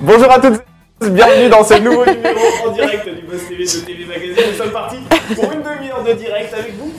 Bonjour à toutes Bienvenue dans ce nouveau numéro en direct du Boss TV de TV Magazine. Nous sommes partis pour une demi-heure de direct avec vous.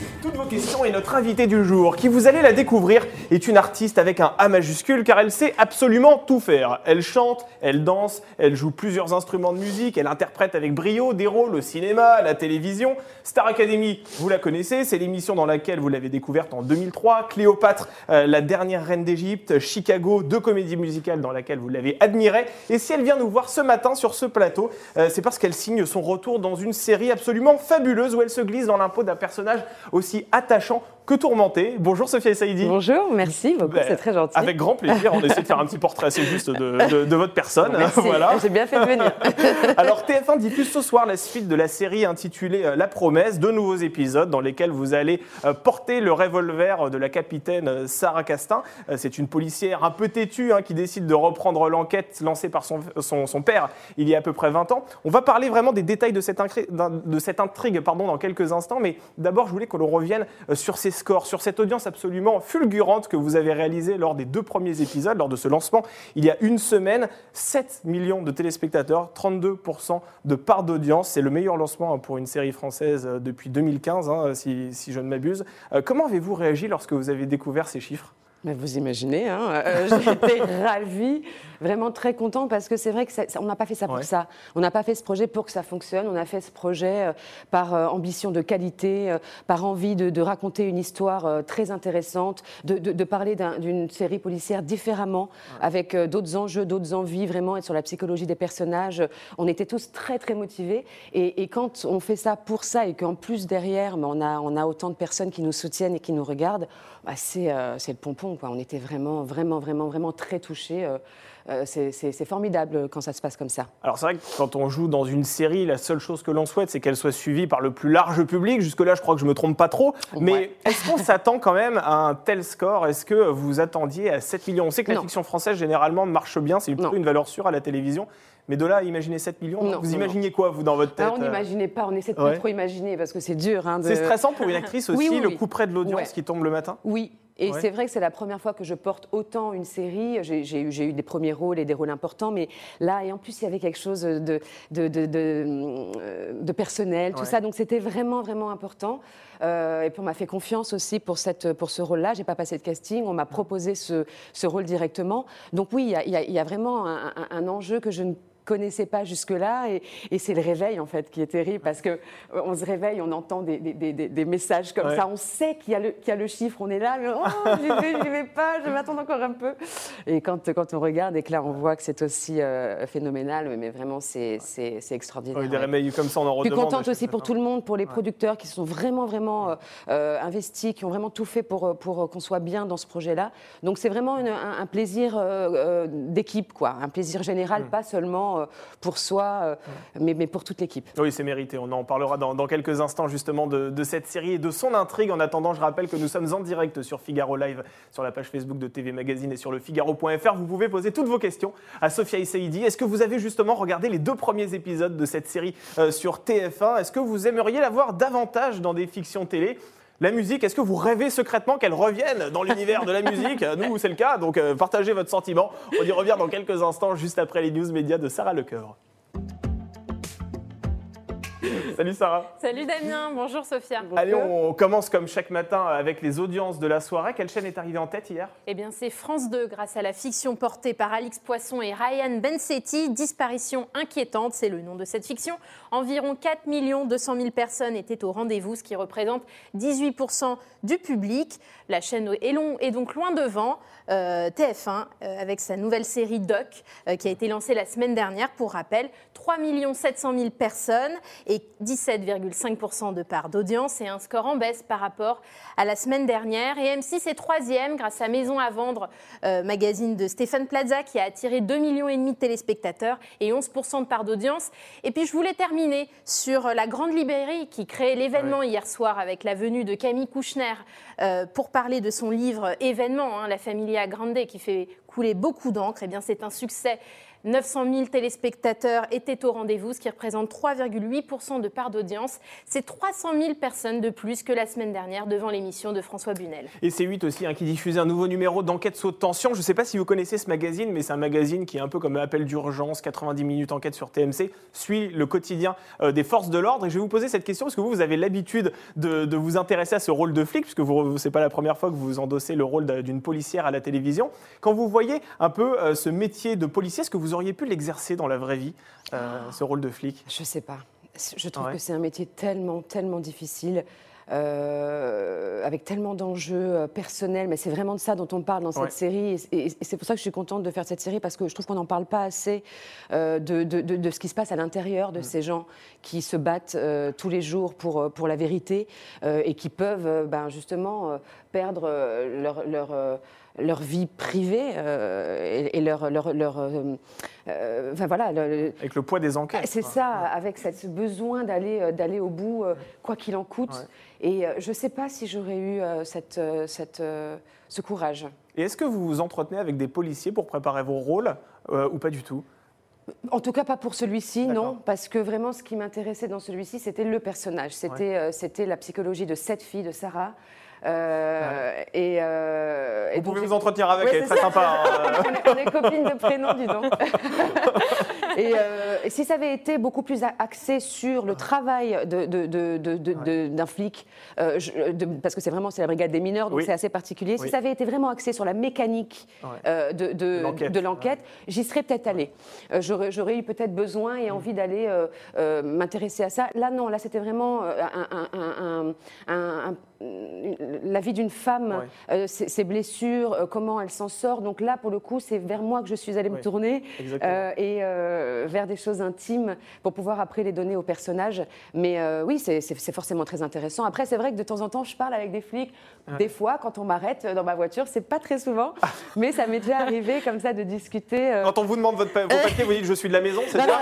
Et notre invité du jour, qui vous allez la découvrir, est une artiste avec un A majuscule car elle sait absolument tout faire. Elle chante, elle danse, elle joue plusieurs instruments de musique, elle interprète avec brio des rôles au cinéma, à la télévision. Star Academy, vous la connaissez, c'est l'émission dans laquelle vous l'avez découverte en 2003. Cléopâtre, euh, la dernière reine d'Égypte. Chicago, deux comédies musicales dans laquelle vous l'avez admirée. Et si elle vient nous voir ce matin, sur ce plateau, euh, c'est parce qu'elle signe son retour dans une série absolument fabuleuse où elle se glisse dans l'impôt d'un personnage aussi attachant que tourmenté. Bonjour Sophia Saïdi. Bonjour, merci beaucoup, Ben, c'est très gentil. Avec grand plaisir, on essaie de faire un petit portrait assez juste de, de- de votre personne. Merci, Voilà. j'ai bien fait de venir. Alors TF1 diffuse ce soir la suite de la série intitulée euh, La Promesse, deux nouveaux épisodes dans lesquels vous allez euh, porter le revolver de la capitaine euh, Sarah Castin. C'est une policière un peu têtue hein, qui décide de reprendre l'enquête lancée par son, son- son père il y a à peu près 20 ans. On va parler vraiment des détails de cette, de cette intrigue pardon, dans quelques instants, mais d'abord je voulais que l'on revienne euh, sur ces scores, sur cette audience absolument fulgurante que vous avez réalisée lors des deux premiers épisodes, lors de ce lancement il y a une semaine. 7 millions de téléspectateurs, 32% de part d'audience. C'est le meilleur lancement hein, pour une série française euh, depuis 2015, hein, si, si je ne m'abuse. Euh, Comment avez-vous réagi lorsque vous avez découvert ces chiffres? Mais vous imaginez, hein, euh, j'étais ravie, vraiment très contente parce que c'est vrai que ça- on n'a pas fait ça pour Ouais. ça. On n'a pas fait ce projet pour que ça fonctionne. On a fait ce projet euh, par euh, ambition de qualité, euh, par envie de, de raconter une histoire très intéressante, de, de- de parler d'un- d'une série policière différemment, avec d'autres enjeux, d'autres envies, vraiment être sur la psychologie des personnages. On était tous très très motivés. Et, et quand on fait ça pour ça et qu'en plus derrière, mais on, a, on a autant de personnes qui nous soutiennent et qui nous regardent, bah, c'est euh, le pompon. Quoi. On était vraiment, vraiment, vraiment, vraiment très touchés. euh, c'est- c'est formidable quand ça se passe comme ça. Alors c'est vrai que quand on joue dans une série, la seule chose que l'on souhaite, c'est qu'elle soit suivie par le plus large public. Jusque-là, je crois que je me trompe pas trop. Mais Ouais. est-ce qu'on s'attend quand même à un tel score? Est-ce que vous attendiez à 7 millions? On sait que la fiction française, généralement, marche bien. C'est plutôt une valeur sûre à la télévision. Mais de là à imaginer 7 millions, Non, vous non, imaginiez quoi, vous, dans votre tête Ah, on euh? n'imaginait pas, on essaie de ouais. pas trop imaginer parce que c'est dur. hein, de- C'est stressant pour une actrice aussi, Oui, oui, le oui. coup près de l'audience Ouais. qui tombe le matin? Oui, et Ouais. c'est vrai que c'est la première fois que je porte autant une série. J'ai eu, des premiers rôles et des rôles importants, mais là, et en plus, il y avait quelque chose de, de, de, de, euh, de personnel, tout Ouais. ça. Donc c'était vraiment, vraiment important. Euh, et puis on m'a fait confiance aussi pour, cette, pour ce rôle-là. J'ai pas passé de casting, on m'a proposé ce, ce rôle directement. Donc oui, il y a, y y vraiment un, un- un enjeu que je ne connaissais pas jusque-là et, et c'est le réveil en fait qui est terrible parce que euh, on se réveille, on entend des, des- des- des- des messages comme Ouais. ça, on sait qu'il y, a le- qu'il y a le chiffre, on est là, mais oh, j'y vais, j'y vais pas, je vais attendre encore un peu. Et quand, quand on regarde et que là on voit que c'est aussi euh, phénoménal, mais vraiment c'est extraordinaire. Oui, Des réveils comme ça, on en Je suis redemande. contente aussi pour tout le monde, pour les producteurs qui sont vraiment, vraiment euh, investis, qui ont vraiment tout fait pour, pour qu'on soit bien dans ce projet-là. Donc c'est vraiment une- un, un plaisir euh, d'équipe, quoi, un plaisir général, Mm. pas seulement euh, pour soi, euh, mais, pour toute l'équipe. Oui, c'est mérité. On en parlera dans, quelques instants justement de, de cette série et de son intrigue. En attendant, je rappelle que nous sommes en direct sur Figaro Live, sur la page Facebook de TV Magazine et sur le Figaro.fr. Vous pouvez poser toutes vos questions à Sophia Issaidi. Est-ce que vous avez justement regardé les deux premiers épisodes de cette série euh, sur TF1 Est-ce que vous aimeriez la voir davantage dans des fictions télé? La musique, est-ce que vous rêvez secrètement qu'elle revienne dans l'univers de la musique? Nous, c'est le cas, donc euh, partagez votre sentiment. On y revient dans quelques instants, juste après les news médias de Sarah Lecoeur. Salut Sarah. Salut Damien, bonjour Sophia. Allez, on commence comme chaque matin avec les audiences de la soirée. Quelle chaîne est arrivée en tête hier? Eh bien, c'est France 2 grâce à la fiction portée par Alix Poisson et Ryan Bensetti. Disparition inquiétante, c'est le nom de cette fiction. Environ 4 200 000 personnes étaient au rendez-vous, ce qui représente 18% du public. La chaîne est, long- est donc loin devant. Euh, TF1 euh, avec sa nouvelle série Doc euh, qui a été lancée la semaine dernière. Pour rappel, 3 700 000 personnes et 17,5% de part d'audience et un score en baisse par rapport à la semaine dernière. Et M6 est troisième grâce à Maison à vendre, euh, magazine de Stéphane Plaza qui a attiré 2,5 millions de téléspectateurs et 11% de part d'audience. Et puis je voulais terminer sur la Grande Librairie qui crée l'événement hier soir avec la venue de Camille Kouchner euh, pour parler de son livre Événement, hein, La Familia Grande, qui fait couler beaucoup d'encre. Eh bien, c'est un succès 900 000 téléspectateurs étaient au rendez-vous, ce qui représente 3,8% de part d'audience. C'est 300 000 personnes de plus que la semaine dernière devant l'émission de François Bunel. Et c'est 8 aussi hein, qui diffusait un nouveau numéro d'enquête saut tension. Je ne sais pas si vous connaissez ce magazine, mais c'est un magazine qui est un peu comme appel d'urgence, 90 minutes enquête sur TMC, suit le quotidien euh, des forces de l'ordre. Et je vais vous poser cette question parce que vous, vous avez l'habitude de, vous intéresser à ce rôle de flic, puisque ce n'est pas la première fois que vous endossez le rôle d'une policière à la télévision. Quand vous voyez un peu euh, ce métier de policier, est-ce que vous auriez pu l'exercer dans la vraie vie, euh, ce rôle de flic? Je ne sais pas. Je trouve que c'est un métier tellement, tellement difficile. Euh, avec tellement d'enjeux euh, personnels, mais c'est vraiment de ça dont on parle dans cette série. Et, c'est pour ça que je suis contente de faire cette série, parce que je trouve qu'on n'en parle pas assez euh, de, de, de, ce qui se passe à l'intérieur de mm. ces gens qui se battent tous les jours pour, pour la vérité et qui peuvent ben, justement perdre leur, leur leur vie privée euh, et, leur, leur, leur euh, euh, enfin voilà avec le poids des enquêtes c'est ça avec ce besoin d'aller d'aller au bout quoi qu'il en coûte. Et je ne sais pas si j'aurais eu cette, cette ce courage. Et est-ce que vous vous entretenez avec des policiers pour préparer vos rôles ou pas du tout? En tout cas, pas pour celui-ci, non, parce que vraiment, ce qui m'intéressait dans celui-ci, c'était le personnage. C'était, c'était la psychologie de cette fille, de Sarah, euh, et, euh, vous pouvez vous entretenir avec, elle est très sympa. Hein. on, est, copines de prénom, dis donc. Euh, et, si ça avait été beaucoup plus axé sur le travail d'un de, flic, parce que c'est vraiment c'est la brigade des mineurs, donc c'est assez particulier, si ça avait été vraiment axé sur la mécanique de, l'enquête, j'y serais peut-être allée. J'aurais eu peut-être besoin et envie d'aller m'intéresser à ça. Là, non, là, c'était vraiment un, un la vie d'une femme, euh, ses, blessures, euh, comment elle s'en sort. Donc là, pour le coup, c'est vers moi que je suis allée me tourner euh, et vers des choses intimes pour pouvoir après les donner aux personnages. Mais oui, c'est forcément très intéressant. Après, c'est vrai que de temps en temps, je parle avec des flics. Des fois, quand on m'arrête dans ma voiture, c'est pas très souvent, mais ça m'est déjà arrivé comme ça de discuter. Quand on vous demande votre, vos papiers, vous dites je suis de la maison, c'est ça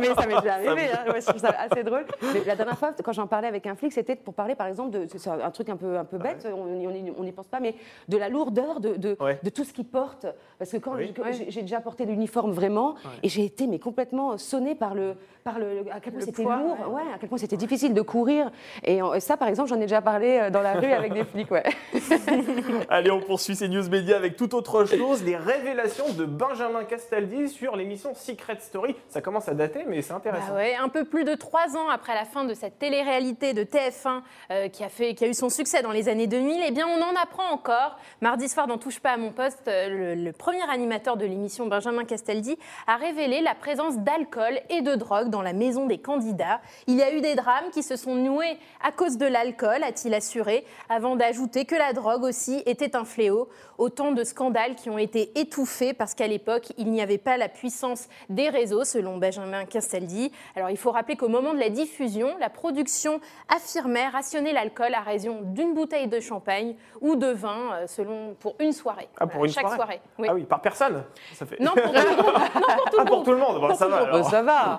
Mais ça m'est déjà arrivé. Hein. je trouve ça assez drôle. Mais la dernière fois, quand j'en parlais avec un flic, c'était pour parler, par exemple, de un truc un peu, un peu bête, on n'y pense pas, mais de la lourdeur de, de, tout ce qu'il porte. Parce que quand j'ai déjà porté l'uniforme vraiment, et j'ai été mais complètement sonnée par le, par le à quel point c'était lourd, ouais. à quel point c'était difficile de courir. Et ça, par exemple, j'en ai déjà parlé euh, dans la rue avec des flics. Ouais. Allez, on poursuit ces news médias avec toute autre chose, les révélations de Benjamin Castaldi sur l'émission Secret Story. Ça commence à dater, mais c'est intéressant. Bah ouais, un peu plus de trois ans après la fin de cette télé-réalité de TF1 euh, qui, a fait, qui a eu son succès dans les années 2000, eh bien, on en apprend encore. Mardi soir, dans Touche pas à mon poste, euh, le, premier animateur de l'émission, Benjamin Castaldi, a révélé la présence d'alcool et de drogue dans la maison des candidats. Il y a eu des drames qui se sont noués à cause de l'alcool, a-t-il assuré, avant d'ajouter que la drogue aussi était un fléau. Autant de scandales qui ont été étouffés parce qu'à l'époque, il n'y avait pas la puissance des réseaux, selon Benjamin Castaldi. Alors, il faut rappeler qu'au moment de la diffusion, la production affirmait rationner l'alcool à d'une bouteille de champagne ou de vin euh, selon, pour une soirée. Ah, pour une chaque soirée, oui. Ah oui, par personne ça fait... Non, pour tout le monde. Ah, pour tout le monde. ça, va, ça va.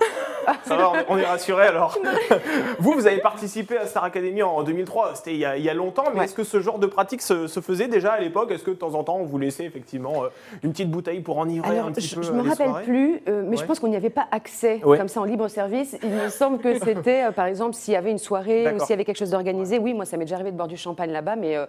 ça va. on est rassuré alors. vous, vous avez participé à Star Academy en 2003. C'était il, y a longtemps, mais est-ce que ce genre de pratique se, faisait déjà à l'époque? Est-ce que de temps en temps, on vous laissait effectivement euh, une petite bouteille pour enivrer un petit je, peu Je ne me rappelle plus, euh, mais je pense qu'on n'y avait pas accès comme ça en libre service. Il me semble que c'était, par exemple, s'il y avait une soirée ou s'il y avait quelque chose d'organisé. Oui, moi, ça m'est déjà arrivé de boire du champagne là-bas, mais euh,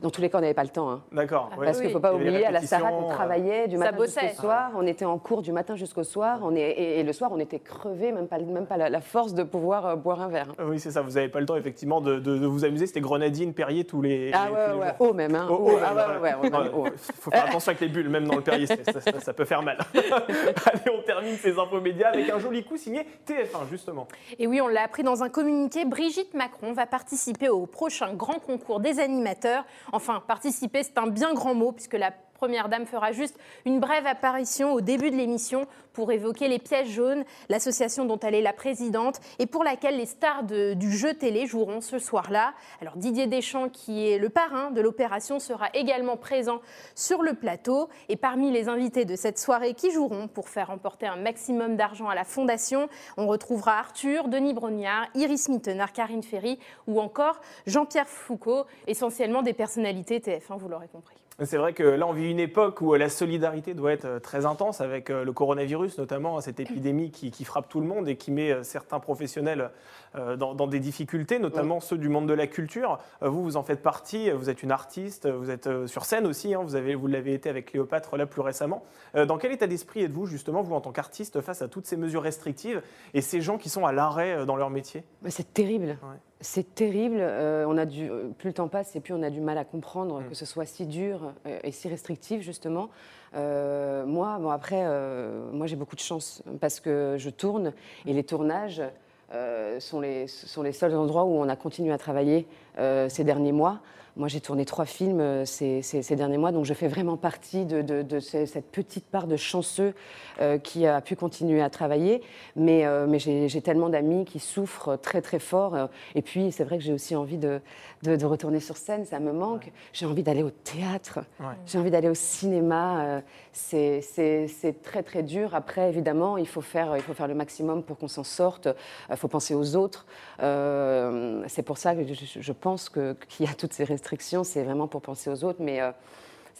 dans tous les cas, on n'avait pas le temps. Hein. D'accord. Parce qu'il ne faut pas oublier, à la Sarah, on travaillait du matin jusqu'au soir. On était en cours du matin jusqu'au soir. On est, et, le soir, on était crevés, même pas, même pas la, force de pouvoir euh, boire un verre. Oui, c'est ça. Vous n'avez pas le temps, effectivement, de, de, vous amuser. C'était grenadine, Perrier tous les. Ah ouais, ouais, Eau même. Hein. Oh, ah ouais, ouais, Il faut faire attention avec les bulles, même dans le Perrier, ça, ça, peut faire mal. Allez, on termine ces infos médias avec un joli coup signé TF1, justement. Et oui, on l'a appris dans un communiqué. Brigitte Macron va participer au prochain grand concours des animateurs. Enfin, participer, c'est un bien grand mot, puisque la Première Dame fera juste une brève apparition au début de l'émission pour évoquer les pièges jaunes, l'association dont elle est la présidente et pour laquelle les stars du jeu télé joueront ce soir-là. Alors Didier Deschamps, qui est le parrain de l'opération, sera également présent sur le plateau. Et parmi les invités de cette soirée qui joueront pour faire remporter un maximum d'argent à la Fondation, on retrouvera Arthur, Denis Brognard, Iris Mittenard, Karine Ferry ou encore Jean-Pierre Foucault, essentiellement des personnalités TF1, vous l'aurez compris. C'est vrai que là, on vit une époque où la solidarité doit être très intense avec le coronavirus, notamment cette épidémie qui, frappe tout le monde et qui met certains professionnels dans, dans, des difficultés, notamment ceux du monde de la culture. Vous, vous en faites partie, vous êtes une artiste, vous êtes sur scène aussi, hein, vous, avez, vous l'avez été avec Cléopâtre là plus récemment. Dans quel état d'esprit êtes-vous justement, vous en tant qu'artiste, face à toutes ces mesures restrictives et ces gens qui sont à l'arrêt dans leur métier? C'est terrible. C'est terrible. Euh, on a du, plus le temps passe et plus on a du mal à comprendre mm. que ce soit si dur euh, et si restrictif justement. Euh, moi, bon après, moi j'ai beaucoup de chance parce que je tourne et les tournages sont les, sont, les, seuls endroits où on a continué à travailler ces derniers mois. Moi, j'ai tourné trois films euh, ces, derniers mois, donc je fais vraiment partie de, cette petite part de chanceux euh, qui a pu continuer à travailler. Mais, euh, mais j'ai tellement d'amis qui souffrent très très fort. et puis, c'est vrai que j'ai aussi envie de, retourner sur scène, ça me manque. J'ai envie d'aller au théâtre, j'ai envie d'aller au cinéma. c'est très très dur. Après, évidemment, il faut faire, il faut faire le maximum pour qu'on s'en sorte. Il faut penser aux autres. c'est pour ça que je, je pense qu'il y a toutes ces c'est vraiment pour penser aux autres, mais euh,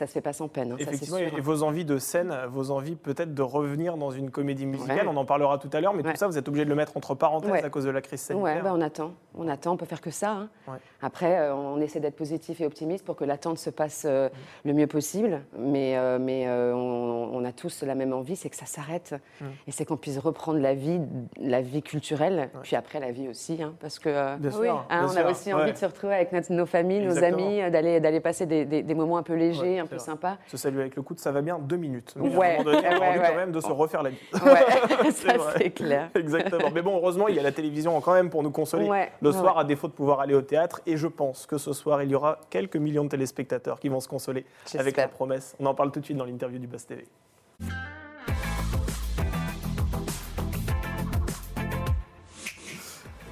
ça se fait pas sans peine. Hein, Effectivement, et vos envies de scène, vos envies peut-être de revenir dans une comédie musicale, on en parlera tout à l'heure, mais tout ça, vous êtes obligé de le mettre entre parenthèses à cause de la crise sanitaire. Oui, bah, on attend, on attend, on peut faire que ça. Hein. Après, euh, on essaie d'être positif et optimiste pour que l'attente se passe euh, le mieux possible, mais, mais on, a tous la même envie, c'est que ça s'arrête mm. et c'est qu'on puisse reprendre la vie, la vie culturelle, puis après la vie aussi, hein, parce que bien sûr, hein, on a aussi envie de se retrouver avec nos familles, nos amis, d'aller passer des, des, moments un peu légers, un peu sympa. Se saluer avec le coude, ça va bien deux minutes. Donc, ouais. à un moment donné, on a envie quand même de se refaire la vie. Ouais, ça c'est clair. Exactement. Mais bon, heureusement, il y a la télévision quand même pour nous consoler le soir, à défaut de pouvoir aller au théâtre. Et je pense que ce soir, il y aura quelques millions de téléspectateurs qui vont se consoler avec la promesse. On en parle tout de suite dans l'interview du Buzz TV.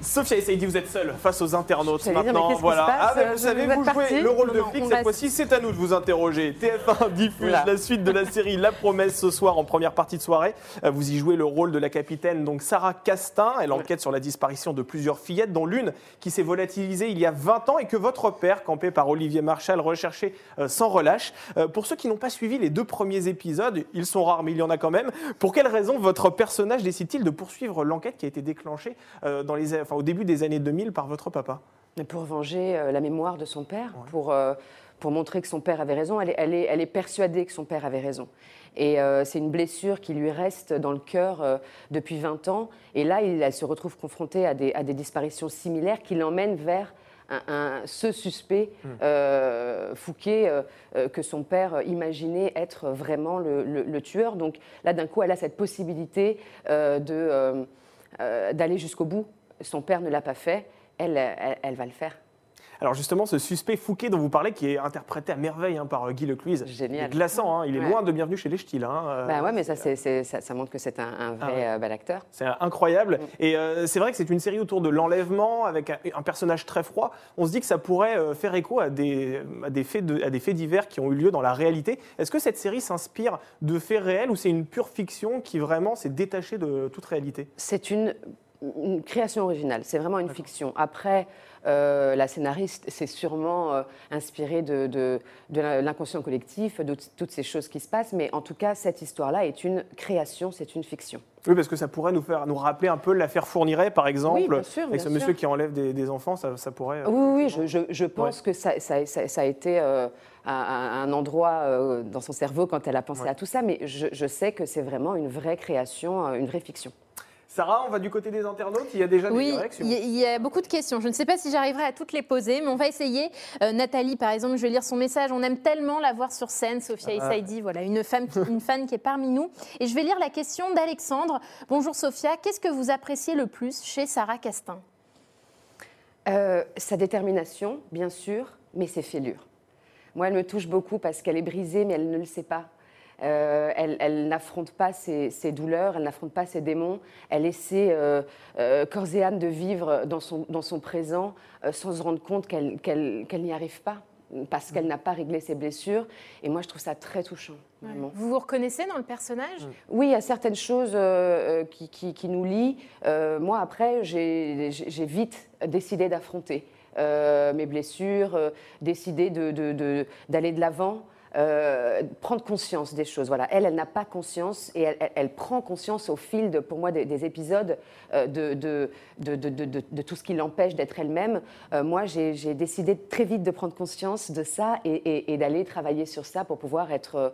Sophia dit vous êtes seule face aux internautes maintenant. voilà. Ah, vous savez, vous jouez le rôle de flic cette fois-ci. C'est à nous de vous interroger. TF1 diffuse la suite de la série La Promesse ce soir en première partie de soirée. Euh, vous y jouez le rôle de la capitaine, donc Sarah Castin. Elle enquête sur la disparition de plusieurs fillettes, dont l'une qui s'est volatilisée il y a 20 ans et que votre père, campé par Olivier Marchal, recherchait euh, sans relâche. Euh, pour ceux qui n'ont pas suivi les deux premiers épisodes, ils sont rares, mais il y en a quand même. Pour quelle raison votre personnage décide-t-il de poursuivre l'enquête qui a été déclenchée dans les, au début des années 2000 par votre papa Pour venger euh, la mémoire de son père, pour, euh, pour montrer que son père avait raison. Elle est, elle est, elle est persuadée que son père avait raison. Et euh, c'est une blessure qui lui reste dans le cœur depuis 20 ans. Et là, il, elle se retrouve confrontée à des, à des disparitions similaires qui l'emmènent vers un, ce suspect hmm. Fouquet que son père imaginait être vraiment le, le, tueur. Donc là, d'un coup, elle a cette possibilité de d'aller jusqu'au bout son père ne l'a pas fait, elle, elle, va le faire. Alors justement, ce suspect Fouquet dont vous parlez, qui est interprété à merveille hein, par euh, Guy Lecluise, Génial. glaçant, hein, il est loin de bienvenu chez les Ch'tis. Hein, euh, bah ouais, mais ça, ça, montre que c'est un, vrai ah bel acteur. C'est incroyable. Mm. Et euh, c'est vrai que c'est une série autour de l'enlèvement, avec un, personnage très froid. On se dit que ça pourrait faire écho à des, des faits à des faits divers qui ont eu lieu dans la réalité. Est-ce que cette série s'inspire de faits réels ou c'est une pure fiction qui vraiment s'est détachée de toute réalité? C'est une une création originale, c'est vraiment une fiction. Après, euh, la scénariste s'est sûrement euh, inspirée de, de, l'inconscient collectif, de toutes ces choses qui se passent, mais en tout cas, cette histoire-là est une création, c'est une fiction. Oui, parce que ça pourrait nous faire nous rappeler un peu l'affaire Fourniret, par exemple, oui, bien sûr, avec ce monsieur qui enlève des, enfants, ça, pourrait. Euh, oui, oui, je, je, pense que ça, ça, ça, a été un endroit dans son cerveau quand elle a pensé à tout ça, mais je sais que c'est vraiment une vraie création, une vraie fiction. Sarah, on va du côté des internautes. Il y a déjà des réactions. Oui, il y a beaucoup de questions. Je ne sais pas si j'arriverai à toutes les poser, mais on va essayer. Euh, Nathalie, par exemple, je vais lire son message. On aime tellement la voir sur scène. Sophia ah. Issaidi, voilà, une, femme une fan qui est parmi nous. Et je vais lire la question d'Alexandre. Bonjour Sophia, qu'est-ce que vous appréciez le plus chez Sarah Castin? Euh, Sa détermination, bien sûr, mais ses fêlures. Moi, elle me touche beaucoup parce qu'elle est brisée, mais elle ne le sait pas. Euh, elle, n'affronte pas ses, douleurs, elle n'affronte pas ses démons. Elle essaie euh, euh, corps et âme de vivre dans son, dans son présent sans se rendre compte qu'elle n'y arrive pas parce qu'elle n'a pas réglé ses blessures. Et moi, je trouve ça très touchant. Vous vous reconnaissez dans le personnage? Oui, il y a certaines choses qui, qui, nous lient. moi, après, j'ai vite décidé d'affronter mes blessures, décidé d'aller de, de, de l'avant. Euh, prendre conscience des choses. Voilà, elle, elle n'a pas conscience et elle, prend conscience au fil, de, pour moi, des, des épisodes euh, de, de, de, tout ce qui l'empêche d'être elle-même. Euh, moi, j'ai décidé très vite de prendre conscience de ça et d'aller travailler sur ça pour pouvoir être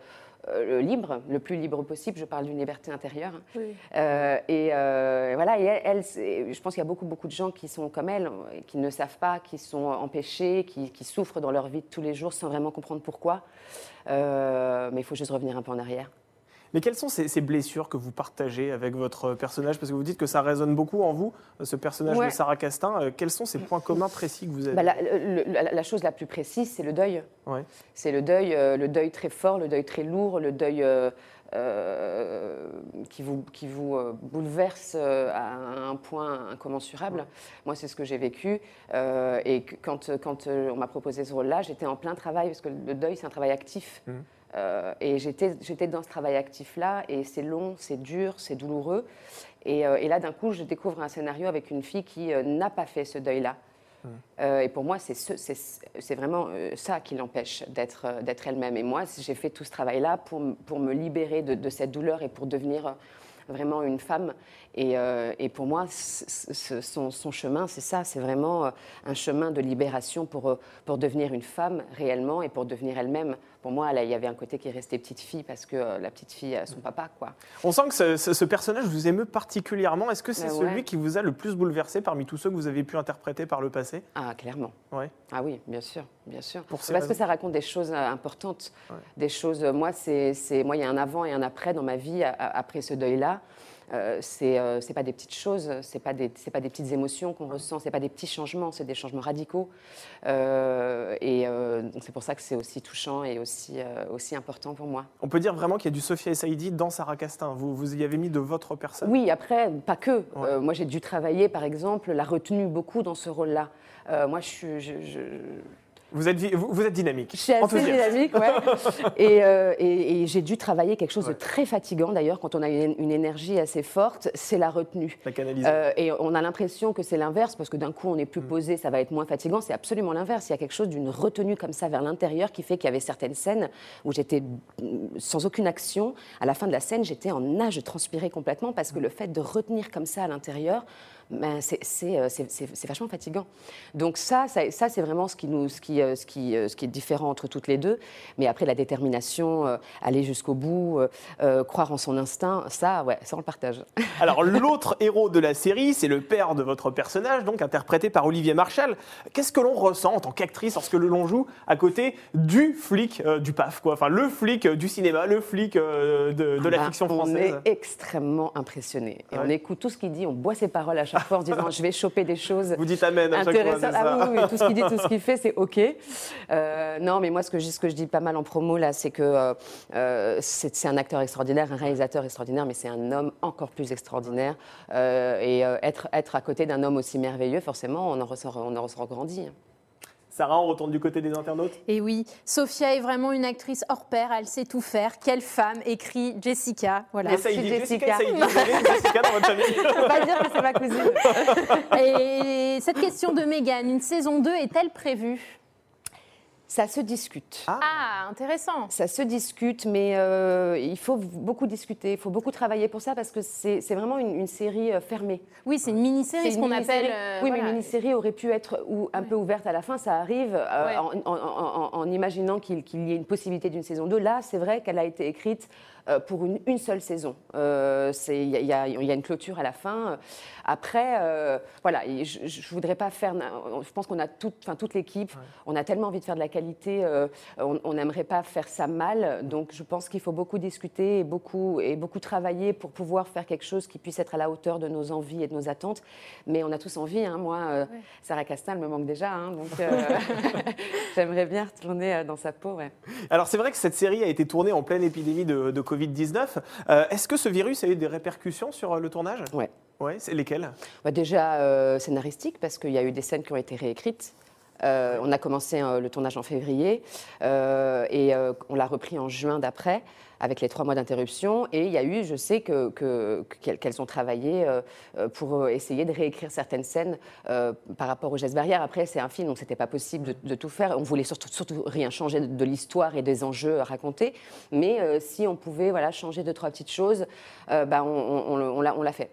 euh, libre, le plus libre possible. Je parle d'une liberté intérieure. hein. Oui. Euh, et euh, voilà, et elle, je pense qu'il y a beaucoup, beaucoup de gens qui sont comme elle, qui ne savent pas, qui sont empêchés, qui, qui souffrent dans leur vie de tous les jours sans vraiment comprendre pourquoi. Mais il faut juste revenir un peu en arrière. Mais quelles sont ces, ces blessures que vous partagez avec votre personnage? Parce que vous dites que ça résonne beaucoup en vous, ce personnage Ouais. de Sarah Castin. Euh, quels sont ces points communs précis que vous avez? Bah, la, le- la- la chose la plus précise, c'est le deuil. Ouais. C'est le deuil, euh, le deuil très fort, le deuil très lourd, le deuil euh, euh, qui vous, qui vous euh, bouleverse euh, à un point incommensurable. Moi, c'est ce que j'ai vécu. euh, et quand, quand euh, on m'a proposé ce rôle-là, j'étais en plein travail, parce que le deuil, c'est un travail actif. Mhm. Euh, et j'étais dans ce travail actif-là, et c'est long, c'est dur, c'est douloureux. Et, euh, et là, d'un coup, je découvre un scénario avec une fille qui euh, n'a pas fait ce deuil-là. Et pour moi, c'est ce- c'est c'est vraiment ça qui l'empêche d'être elle-même. Et moi, j'ai fait tout ce travail-là pour, me libérer de, de cette douleur et pour devenir vraiment une femme. Et, euh, et pour moi, son, son chemin, c'est ça, c'est vraiment un chemin de libération pour, pour devenir une femme réellement et pour devenir elle-même. Pour moi, il y avait un côté qui est resté petite fille parce que euh, la petite fille a son papa, quoi. On sent que ce, ce- ce personnage vous émeut particulièrement. Est-ce que c'est ouais. celui qui vous a le plus bouleversé parmi tous ceux que vous avez pu interpréter par le passé? Ah, clairement. Ouais. Ah oui, bien sûr, bien sûr. Pour Parce que ça raconte des choses euh, importantes, Ouais. des choses. euh, Moi, c'est, c'est- moi, il y a un avant et un après dans ma vie après ce deuil-là. Euh, c'est, euh, pas des petites choses, c'est pas des, c'est pas des petites émotions qu'on ressent, c'est pas des petits changements, c'est des changements radicaux. Euh, et euh, donc c'est pour ça que c'est aussi touchant et aussi, euh, aussi important pour moi. On peut dire vraiment qu'il y a du Sophia et Saïdi dans Sarah Castin. Vous, vous y avez mis de votre personne? Oui, après, pas que. Euh, moi, j'ai dû travailler, par exemple, la retenue beaucoup dans ce rôle-là. Moi, je suis. je- je- Vous êtes, vous, vous êtes dynamique. Je suis assez enthousiaste. dynamique, ouais. et, euh, et- et j'ai dû travailler quelque chose Ouais. de très fatigant, d'ailleurs, quand on a une, une énergie assez forte, c'est la retenue. La canaliser. Euh, et on a l'impression que c'est l'inverse, parce que d'un coup, on est plus Mm. posé, ça va être moins fatigant. C'est absolument l'inverse. Il y a quelque chose d'une retenue comme ça vers l'intérieur qui fait qu'il y avait certaines scènes où j'étais mm, sans aucune action. À la fin de la scène, j'étais en nage, je transpirais complètement, parce Mm. que le fait de retenir comme ça à l'intérieur, ben, c'est- euh, c'est- vachement fatigant. Donc ça, ça, ça, c'est vraiment ce qui, nous, ce, qui, euh, ce, qui, euh, ce qui est différent entre toutes les deux. Mais après, la détermination, aller jusqu'au bout, euh, croire en son instinct, ça, ouais, ça, on le partage. Alors, l'autre héros de la série, c'est le père de votre personnage, donc interprété par Olivier Marchal. Qu'est-ce que l'on ressent en tant qu'actrice lorsque l'on joue à côté du flic euh, du PAF, quoi? Enfin, le flic du cinéma, le flic euh, de, de la Ben, fiction on française est extrêmement impressionné. Et Ouais. on écoute tout ce qu'il dit, on boit ses paroles à chaque fois en se disant je vais choper des choses. Vous dites Amen à chaque fois, Ah oui, oui, tout ce qu'il dit, tout ce qu'il fait, c'est OK. Euh, non, mais moi, ce que, je, ce que je dis pas mal en promo, là, c'est que euh, euh, c'est un acteur extraordinaire, un réalisateur extraordinaire, mais c'est un homme encore plus extraordinaire. Euh, et être, être à côté d'un homme aussi merveilleux, forcément, on en ressort, on en ressort grandi. Sarah, on retourne du côté des internautes? Et oui, Sophia est vraiment une actrice hors pair, elle sait tout faire. Quelle femme écrit Jessica, voilà. Et Saïdi, Jessica, Jessica. avez une Jessica dans votre famille On peut pas dire que c'est ma cousine. Et cette question de Meghan, une saison 2 est-elle prévue? Ça se discute. Ah, intéressant. Ça se discute, mais euh, il faut beaucoup discuter, il faut beaucoup travailler pour ça parce que c'est vraiment une, une série euh, fermée. Oui, c'est une mini-série, C'est ce qu'on appelle. euh, oui, voilà. mais une mini-série aurait pu être ou, un peu ouverte à la fin, ça arrive euh, Ouais. en, en- en- en- en imaginant qu'il y ait une possibilité d'une saison 2. Là, c'est vrai qu'elle a été écrite pour une, une seule saison. Euh, Il y, a- y y une clôture à la fin. Après, euh, voilà, je ne voudrais pas faire. Je pense qu'on a toute, enfin, toute l'équipe, on a tellement envie de faire de la qualité, euh, on n'aimerait pas faire ça mal. Donc, je pense qu'il faut beaucoup discuter et beaucoup, et beaucoup travailler pour pouvoir faire quelque chose qui puisse être à la hauteur de nos envies et de nos attentes. Mais on a tous envie. hein. Moi, euh, Sarah Castin, elle me manque déjà. hein. donc, euh, j'aimerais bien retourner euh, dans sa peau. ouais. Alors c'est vrai que cette série a été tournée en pleine épidémie de, de Covid-19. Euh, Est-ce que ce virus a eu des répercussions sur euh, le tournage? Ouais. Ouais, c'est lesquelles? Bah, déjà euh, scénaristique, parce qu'il y a eu des scènes qui ont été réécrites. On a commencé le tournage en février et on l'a repris en juin d'après avec les trois mois d'interruption. Et il y a eu, je sais qu'elles que, qu'elles ont travaillé euh, euh, pour euh, essayer de réécrire certaines scènes par rapport aux gestes barrières. Après, c'est un film, donc c'était pas possible de, tout faire. On voulait surtout, rien changer de, l'histoire et des enjeux racontés. Mais si on pouvait voilà, changer deux, trois petites choses, bah, on l'a fait.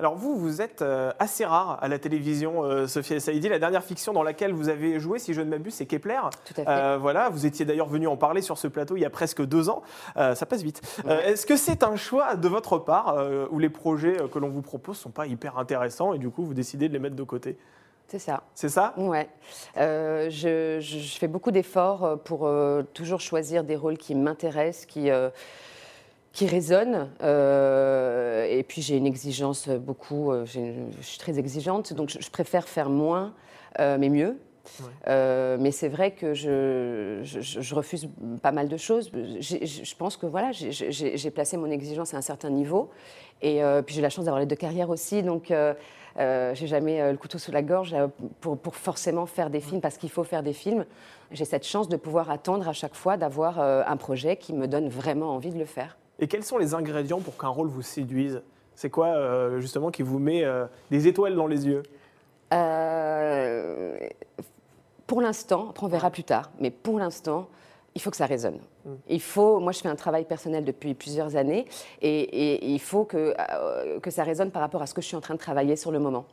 Alors vous, vous êtes euh, assez rare à la télévision, euh, Sophia Saïdi. La dernière fiction dans laquelle vous avez joué, si je ne m'abuse, c'est Kepler. Tout à fait. Euh, voilà, vous étiez d'ailleurs venu en parler sur ce plateau il y a presque deux ans. ça passe vite. Est-ce que c'est un choix de votre part où les projets que l'on vous propose ne sont pas hyper intéressants et du coup vous décidez de les mettre de côté? C'est ça. C'est ça? Ouais. je, fais beaucoup d'efforts pour toujours choisir des rôles qui m'intéressent, qui, qui résonne. Euh, et puis j'ai une exigence beaucoup, euh, je suis très exigeante, donc je, préfère faire moins, euh, mais mieux. mais c'est vrai que je, je, refuse pas mal de choses. Je pense que voilà, j'ai placé mon exigence à un certain niveau. Et puis j'ai la chance d'avoir les deux carrières aussi, donc j'ai jamais le couteau sous la gorge pour, pour forcément faire des films parce qu'il faut faire des films. J'ai cette chance de pouvoir attendre à chaque fois d'avoir un projet qui me donne vraiment envie de le faire. Et quels sont les ingrédients pour qu'un rôle vous séduise? C'est quoi euh, justement qui vous met euh, des étoiles dans les yeux? Euh, Pour l'instant, après on verra plus tard, mais pour l'instant, il faut que ça résonne. Mm. Il faut, moi je fais un travail personnel depuis plusieurs années et, et il faut que, que ça résonne par rapport à ce que je suis en train de travailler sur le moment.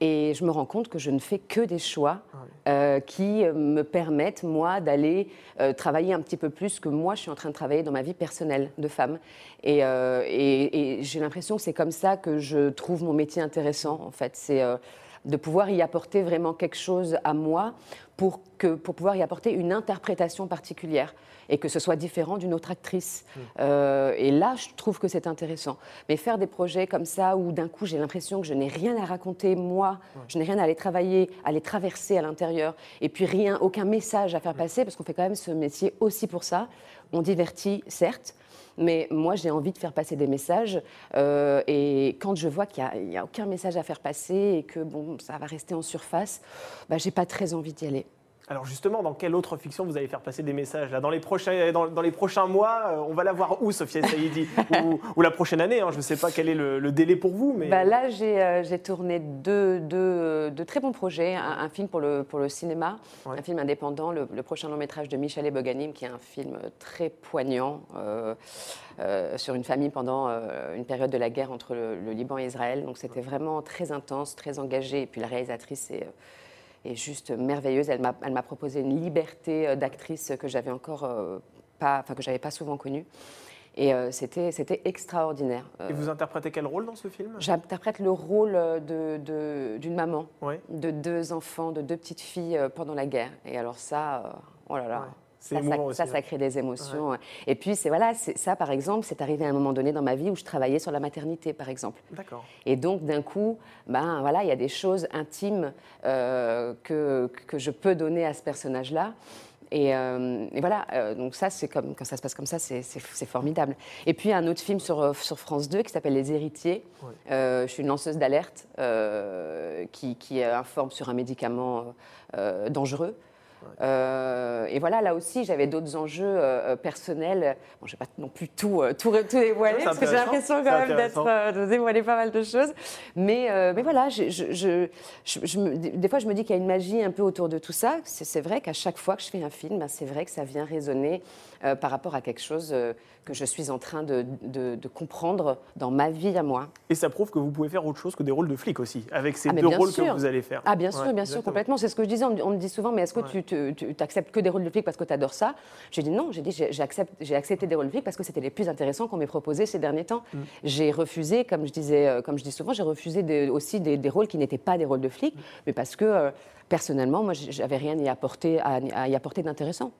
Et je me rends compte que je ne fais que des choix ah euh, qui euh, me permettent, moi, d'aller euh, travailler un petit peu plus que moi, je suis en train de travailler dans ma vie personnelle de femme. Et, et, j'ai l'impression que c'est comme ça que je trouve mon métier intéressant, en fait. C'est de pouvoir y apporter vraiment quelque chose à moi pour, que, pour pouvoir y apporter une interprétation particulière et que ce soit différent d'une autre actrice. Hmm. Euh, et là, je trouve que c'est intéressant. Mais faire des projets comme ça où d'un coup j'ai l'impression que je n'ai rien à raconter moi, je n'ai rien à aller travailler, à aller traverser à l'intérieur, et puis rien, aucun message à faire passer, parce qu'on fait quand même ce métier aussi pour ça. On divertit, certes, mais moi j'ai envie de faire passer des messages euh, et quand je vois qu'il n'y a, aucun message à faire passer et que bon ça va rester en surface, bah, j'ai pas très envie d'y aller. Alors justement, dans quelle autre fiction vous allez faire passer des messages là? Dans, les prochains, dans, les prochains mois, euh, on va la voir où, Sophia Saïdi ou, la prochaine année hein, Je ne sais pas quel est le, délai pour vous. Mais... Bah là, euh, j'ai tourné deux, deux, deux, très bons projets. Un, film pour le, pour le cinéma, un film indépendant, le, prochain long métrage de Michel Boganim, qui est un film très poignant euh, sur une famille pendant une période de la guerre entre le, Liban et Israël. Donc c'était vraiment très intense, très engagé. Et puis la réalisatrice est est juste merveilleuse. Elle m'a proposé une liberté euh, d'actrice que j'avais encore euh, pas, enfin que j'avais pas souvent connue. Et euh, c'était extraordinaire. Et vous interprétez quel rôle dans ce film? J'interprète le rôle d'une de, maman, de deux enfants, de deux petites filles pendant la guerre. Et alors ça, oh là là. Ça, ça, ça, crée des émotions. Et puis, c'est voilà, ça, par exemple, c'est arrivé à un moment donné dans ma vie où je travaillais sur la maternité, par exemple. D'accord. Et donc, d'un coup, ben voilà, il y a des choses intimes euh, que, que je peux donner à ce personnage-là. Et, euh, voilà, euh, donc ça, c'est comme quand ça se passe comme ça, c'est formidable. Et puis un autre film sur, sur France 2 qui s'appelle Les Héritiers. je suis une lanceuse d'alerte qui, qui, informe sur un médicament dangereux. Euh, et voilà, là aussi, j'avais d'autres enjeux euh, euh, personnels. Bon, je ne vais pas non plus tout, tout, tout dévoiler, parce que j'ai l'impression quand même d'être, de dévoiler pas mal de choses. Mais, mais voilà, je, je, je, des fois, je me dis qu'il y a une magie un peu autour de tout ça. C'est, vrai qu'à chaque fois que je fais un film, ben, c'est vrai que ça vient résonner par rapport à quelque chose que je suis en train de, de, comprendre dans ma vie à moi. Et ça prouve que vous pouvez faire autre chose que des rôles de flic aussi, avec ces ah, deux rôles que vous allez faire. Ah bien sûr, bien sûr, complètement. C'est ce que je disais. On, me dit souvent, mais est-ce que tu, tu, acceptes que des rôles de flic parce que tu adores ça? J'ai dit non, j'ai dit j'ai accepté des rôles de flic parce que c'était les plus intéressants qu'on m'ait proposés ces derniers temps. Mm. J'ai refusé, comme je disais, euh, comme je dis souvent, j'ai refusé aussi des, rôles qui n'étaient pas des rôles de flic, mm. mais parce que euh, personnellement, moi, j'avais rien à y apporter, à y apporter d'intéressant.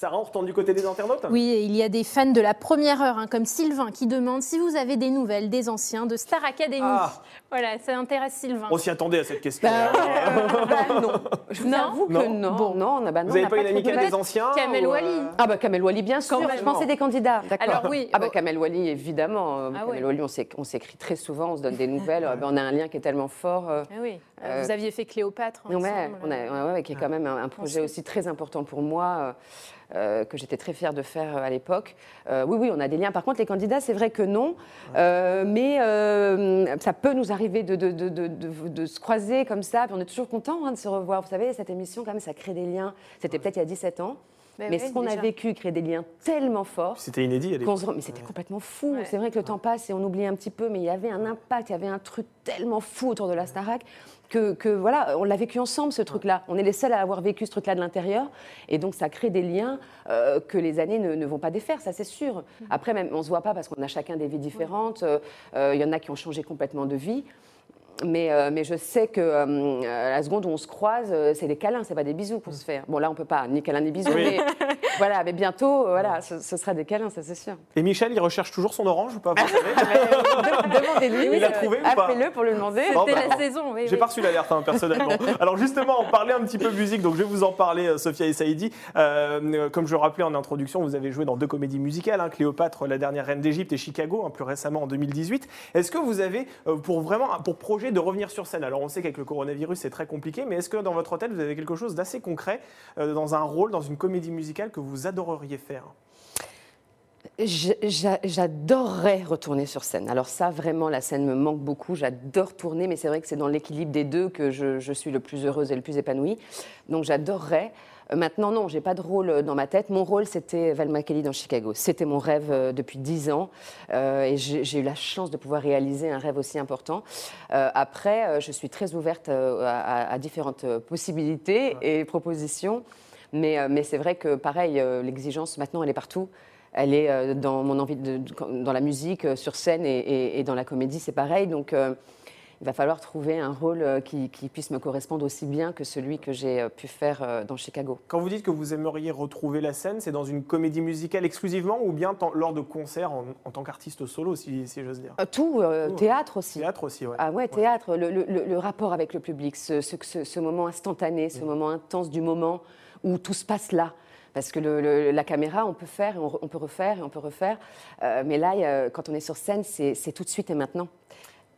Sarah, on retourne du côté des internautes? Oui, et il y a des fans de la première heure, hein, comme Sylvain, qui demande si vous avez des nouvelles des anciens de Star Academy. Ah. Voilà, ça intéresse Sylvain. On s'y attendait à cette question. Bah, euh, bah, non. Je vous Non avoue que Non. non. Bon. non, bah, non, Vous n'avez n'a pas une amicale de des anciens Kamel ou, euh, Wally. Ah bah Kamel Wally, bien sûr. Quand Je pensais des candidats, d'accord. Alors oui, Ah bah. Kamel Wally, évidemment. Euh, Ah Kamel ouais. Wally, on s'éc- on s'écrit très souvent, on se donne des nouvelles. Euh, bah, on a un lien qui est tellement fort. euh, Ah oui, Euh, vous aviez fait Cléopâtre. Ouais, ensemble, on a, euh. ouais, ouais, qui est quand même un, un projet aussi très important pour moi, euh, que j'étais très fière de faire euh, à l'époque. Euh, oui, oui, on a des liens. Par contre, les candidats, c'est vrai que non. Euh, mais ça peut nous arriver de, de, de, de- de- de se croiser comme ça. Puis on est toujours content hein, de se revoir. Vous savez, cette émission, quand même, ça crée des liens. C'était peut-être il y a 17 ans. Mais ce qu'on a vécu crée des liens tellement forts. C'était inédit. à l'époque. Mais c'était complètement fou. Ouais. C'est vrai que le temps passe et on oublie un petit peu, mais il y avait un impact, il y avait un truc tellement fou autour de la Starac que, que voilà, on l'a vécu ensemble ce truc-là. On est les seuls à avoir vécu ce truc-là de l'intérieur, et donc ça crée des liens euh, que les années ne, ne vont pas défaire, ça c'est sûr. Après, même, on se voit pas parce qu'on a chacun des vies différentes. Euh, euh, Il y en a qui ont changé complètement de vie. Mais, euh, mais je sais que euh, à la seconde où on se croise, euh, c'est des câlins, c'est pas des bisous qu'on se fait. Bon là on peut pas ni câlins ni bisous, Oui. mais voilà, mais bientôt, euh, voilà, ce, ce sera des câlins, ça c'est sûr. Et Michel, il recherche toujours son orange ou pas vous savez De- Demandez-lui. Il l'a trouvé ou pas Appelez-le pour lui demander. Bon, C'était bah, la saison, oui. J'ai oui. pas reçu l'alerte hein, personnellement. Alors justement, on parlait un petit peu musique, donc je vais vous en parler, euh, Sophia et Saïdi. Euh, comme je le rappelais en introduction, vous avez joué dans deux comédies musicales, hein, Cléopâtre, la dernière reine d'Égypte, et Chicago, hein, plus récemment en 2018. Est-ce que vous avez euh, pour vraiment pour projet de revenir sur scène Alors on sait qu'avec le coronavirus c'est très compliqué, mais est-ce que dans votre hôtel vous avez quelque chose d'assez concret euh, dans un rôle, dans une comédie musicale que vous adoreriez faire J'adorerais retourner sur scène. Alors ça, vraiment, la scène me manque beaucoup. J'adore tourner, mais c'est vrai que c'est dans l'équilibre des deux que je, je suis le plus heureuse et le plus épanouie. Donc j'adorerais. Euh, Maintenant, non, j'ai pas de rôle euh, dans ma tête. Mon rôle, c'était Velma Kelly dans Chicago. C'était mon rêve euh, depuis dix ans, euh, et j'ai eu la chance de pouvoir réaliser un rêve aussi important. Euh, après, je suis très ouverte à, à- à différentes possibilités et propositions. Mais, euh, mais c'est vrai que, pareil, euh, l'exigence, maintenant, elle est partout. Elle est euh, dans mon envie de, dans la musique, sur scène et, et- et dans la comédie, c'est pareil. Donc, il va falloir trouver un rôle qui, qui puisse me correspondre aussi bien que celui que j'ai pu faire dans Chicago. Quand vous dites que vous aimeriez retrouver la scène, c'est dans une comédie musicale exclusivement ou bien lors de concerts en, en tant qu'artiste solo, si, si j'ose dire? Tout, euh, théâtre aussi. Théâtre aussi, ouais. Ah ouais, théâtre, le, le- le- le rapport avec le public, ce, ce- ce- ce moment instantané, ce moment intense du moment où tout se passe là. Parce que le- le- la caméra, on peut faire, et on, peut refaire et on peut refaire. Euh, mais là, a- quand on est sur scène, c'est tout de suite et maintenant.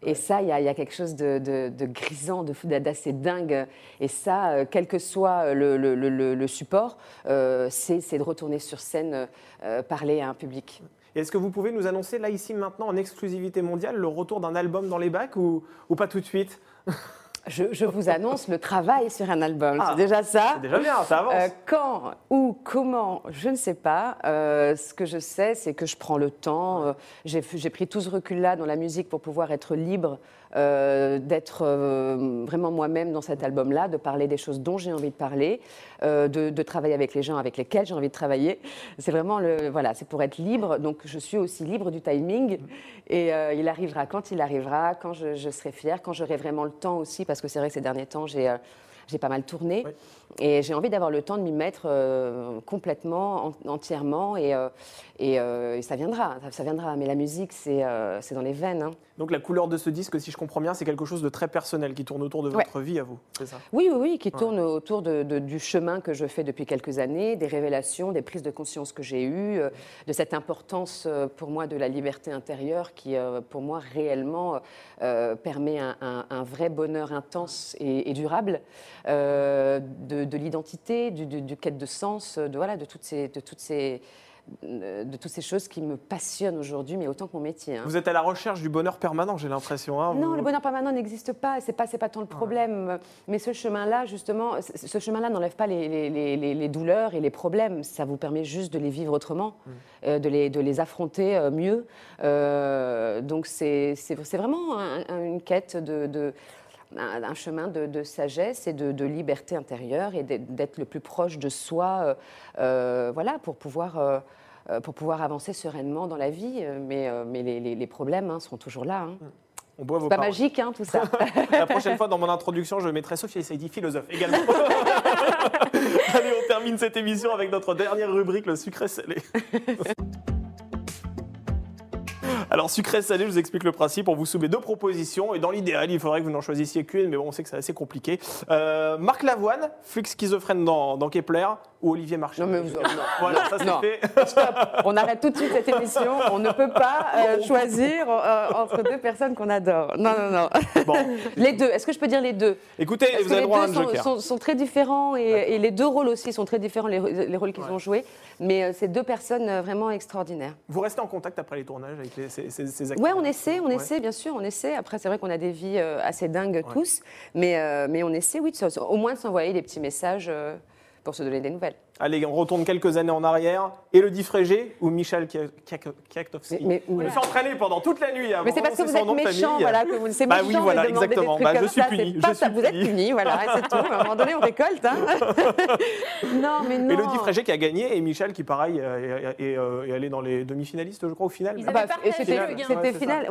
Et ça, il y, a- il y a quelque chose de, de- de grisant, de d'assez dingue. Et ça, euh, quel que soit le, le- le- le- le support, euh, c'est de retourner sur scène, euh, parler à un public. Est-ce que vous pouvez nous annoncer là, ici, maintenant, en exclusivité mondiale, le retour d'un album dans les bacs ou, ou pas tout de suite? Je, je vous annonce le travail sur un album. Ah, c'est déjà ça. C'est déjà bien, ça avance. Euh, quand, où, comment, je ne sais pas. Euh, ce que je sais, c'est que je prends le temps. Euh, J'ai pris tout ce recul-là dans la musique pour pouvoir être libre, d'être euh, vraiment moi-même dans cet album-là, de parler des choses dont j'ai envie de parler, euh, de, travailler avec les gens avec lesquels j'ai envie de travailler. C'est vraiment le, voilà, c'est pour être libre. Donc je suis aussi libre du timing et euh, il arrivera quand il arrivera, quand je, serai fière, quand j'aurai vraiment le temps aussi, parce que c'est vrai que ces derniers temps j'ai euh, j'ai pas mal tourné. Et j'ai envie d'avoir le temps de m'y mettre euh, complètement, en- entièrement et, euh, et, euh, et ça viendra, ça, ça viendra. Mais la musique, c'est dans les veines. hein. Donc la couleur de ce disque, si je comprends bien, c'est quelque chose de très personnel qui tourne autour de Ouais. votre vie à vous, c'est ça? Oui, oui, oui, qui tourne autour de- de- du chemin que je fais depuis quelques années, des révélations, des prises de conscience que j'ai eues, de cette importance pour moi de la liberté intérieure qui, pour moi, réellement permet un, un- un vrai bonheur intense et, et durable, de, de l'identité, du, du- du quête de sens, de, voilà, de toutes ces... De toutes ces de toutes ces choses qui me passionnent aujourd'hui, mais autant que mon métier. hein. Vous êtes à la recherche du bonheur permanent, j'ai l'impression. hein, Non, le bonheur permanent n'existe pas, c'est pas, pas tant le problème. Mais ce chemin-là, justement, ce chemin-là n'enlève pas les, les- les- les- les douleurs et les problèmes. Ça vous permet juste de les vivre autrement, euh, de, les, de les affronter euh, mieux. Euh, donc c'est vraiment un- un- une quête de. de- un, un chemin de, de sagesse et de, de liberté intérieure et d'être le plus proche de soi, euh, euh, voilà, pour pouvoir, euh, pour pouvoir avancer sereinement dans la vie. Mais, mais les, les- les problèmes hein, seront toujours là. hein. On boit vos C'est pas paroles. magique, hein, tout ça. La prochaine fois, dans mon introduction, je mettrai Sophie Saidi, philosophe également. Allez, on termine cette émission avec notre dernière rubrique, le sucré salé. Alors, sucré salé, je vous explique le principe. On vous soumet deux propositions et dans l'idéal, il faudrait que vous n'en choisissiez qu'une, mais bon, on sait que c'est assez compliqué. Euh, Marc Lavoine, flic schizophrène dans, dans Kepler, ou Olivier Marchand? Non, mais vous- non. Voilà, ça c'est Non. fait. Stop. On arrête tout de suite cette émission. On ne peut pas euh, choisir euh, entre deux personnes qu'on adore. Non, non, non. Bon, Les deux. Est-ce que je peux dire les deux? Écoutez, Parce vous avez les droit à un deux sont, joker. sont- sont très différents et, et les deux rôles aussi sont très différents, les, les rôles qu'ils Ouais. ont joués. Mais euh, c'est deux personnes vraiment extraordinaires. Vous restez en contact après les tournages avec les- ces, ces- ces acteurs Ouais, on essaie, on Ouais. essaie, bien sûr, on essaie. Après, c'est vrai qu'on a des vies euh, assez dingues tous, mais, euh, mais on essaie, oui, de au moins de s'envoyer des petits messages euh, pour se donner des nouvelles. Allez, on retourne quelques années en arrière. Élodie Frégé ou Michel Kwiatkowski Mais- mais- On mais- me fait entraîner pendant toute la nuit. avant Mais c'est parce que vous êtes méchant, famille. voilà, que vous c'est Bah méchant oui, de voilà, exactement. Bah, je suis ça, puni, pas ça, vous êtes puni. voilà, c'est tout. À un moment donné, on récolte. Hein. non, mais non. Élodie Frégé qui a gagné et Michel qui, pareil, euh, est, est, euh, est allé dans les demi-finalistes, je crois, au final. Bah, c'était final,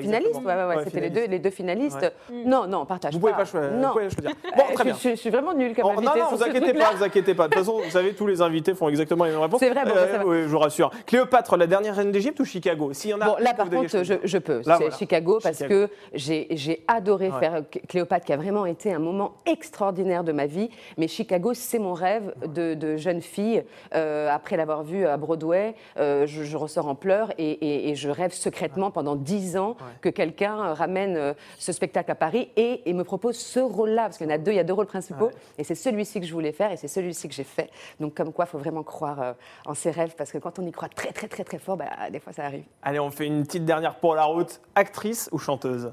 finaliste, ouais, ouais, ouais, Ouais, c'était les deux, finaliste. les deux finalistes. Ouais. Non, non, partage Vous pouvez pas. pas choisir. Vous. Euh, Bon, je, très bien. je- suis vraiment nulle comme invité non, non, vous inquiétez pas, vous inquiétez pas. De toute façon, vous savez, tous les invités font exactement les mêmes réponses. C'est vrai, bon, ça va. Oui, je vous rassure. Cléopâtre, la dernière reine d'Égypte ou Chicago? S'il y en a. Bon, là, par contre, je, peux. C'est voilà. Chicago parce Chicago. que j'ai adoré Ouais. faire Cléopâtre, qui a vraiment été un moment extraordinaire de ma vie. Mais Chicago, c'est mon rêve de, de jeune fille. Euh, après l'avoir vu à Broadway, euh, je, je ressors en pleurs et, et- et je rêve secrètement pendant dix ans que quelqu'un euh, ramène euh, ce spectacle à Paris et, et me propose ce rôle-là. Parce qu'il y en a deux, il y a deux rôles principaux. Et c'est celui-ci que je voulais faire et c'est celui-ci que j'ai fait. Donc, comme quoi, il faut vraiment croire euh, en ses rêves parce que quand on y croit très, très, très, très fort, bah, des fois, ça arrive. Allez, on fait une petite dernière pour la route. Actrice ou chanteuse?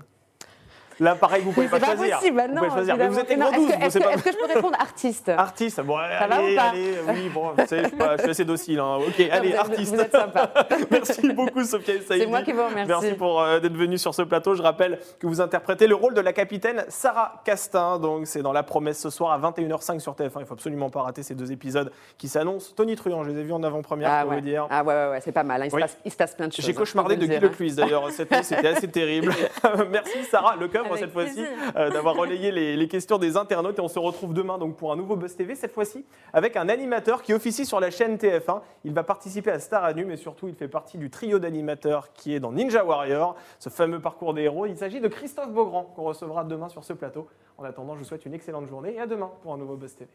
Là, pareil, vous pouvez pas c'est pas choisir. possible, bah vous. Mais êtes Non, gros Est-ce que, est-ce je peux répondre artiste Artiste, bon, va allez, ou pas allez, oui, bon, vous savez, je, suis pas- je suis assez docile. hein. Ok, allez, vous artiste. vous êtes sympa. Merci beaucoup, Sophia Saïdi. C'est moi qui vous remercie. Merci pour euh, d'être venue sur ce plateau. Je rappelle que vous interprétez le rôle de la capitaine Sarah Castin. Donc, c'est dans La Promesse ce soir à 21h05 sur TF1. Il faut absolument pas rater ces deux épisodes qui s'annoncent. Tony Truant, je les ai vus en avant-première, Ah pour ouais. vous dire. Ah ouais, ouais, ouais, c'est pas mal. hein. Il, se passe, il se passe plein de choses. J'ai hein, cauchemardé de Guy Lecluise d'ailleurs cette nuit, c'était assez terrible. Merci Sarah Cette fois-ci euh, d'avoir relayé les, les questions des internautes et on se retrouve demain donc pour un nouveau Buzz TV cette fois-ci avec un animateur qui officie sur la chaîne TF1. Il va participer à Star à nu mais surtout il fait partie du trio d'animateurs qui est dans Ninja Warrior, ce fameux parcours des héros. Il s'agit de Christophe Beaugrand qu'on recevra demain sur ce plateau. En attendant, je vous souhaite une excellente journée et à demain pour un nouveau Buzz TV.